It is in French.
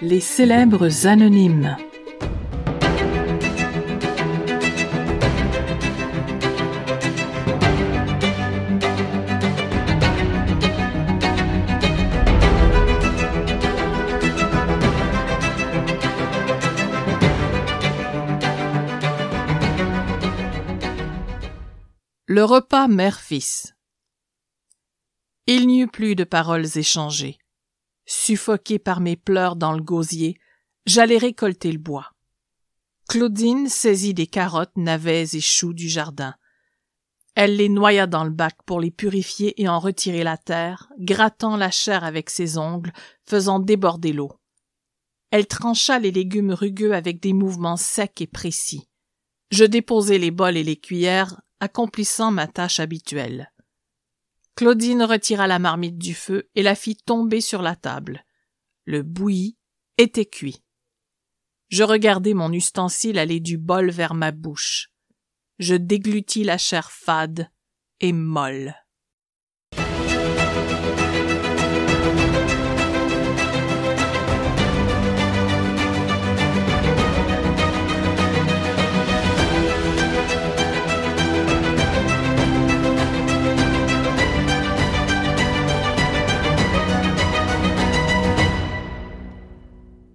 Les célèbres anonymes. Le repas mère-fils. Il n'y eut plus de paroles échangées. Suffoqué par mes pleurs dans le gosier, j'allais récolter le bois. Claudine saisit des carottes, navets et choux du jardin. Elle les noya dans le bac pour les purifier et en retirer la terre, grattant la chair avec ses ongles, faisant déborder l'eau. Elle trancha les légumes rugueux avec des mouvements secs et précis. Je déposai les bols et les cuillères, accomplissant ma tâche habituelle. Claudine retira la marmite du feu et la fit tomber sur la table. Le bouilli était cuit. Je regardai mon ustensile aller du bol vers ma bouche. Je déglutis la chair fade et molle.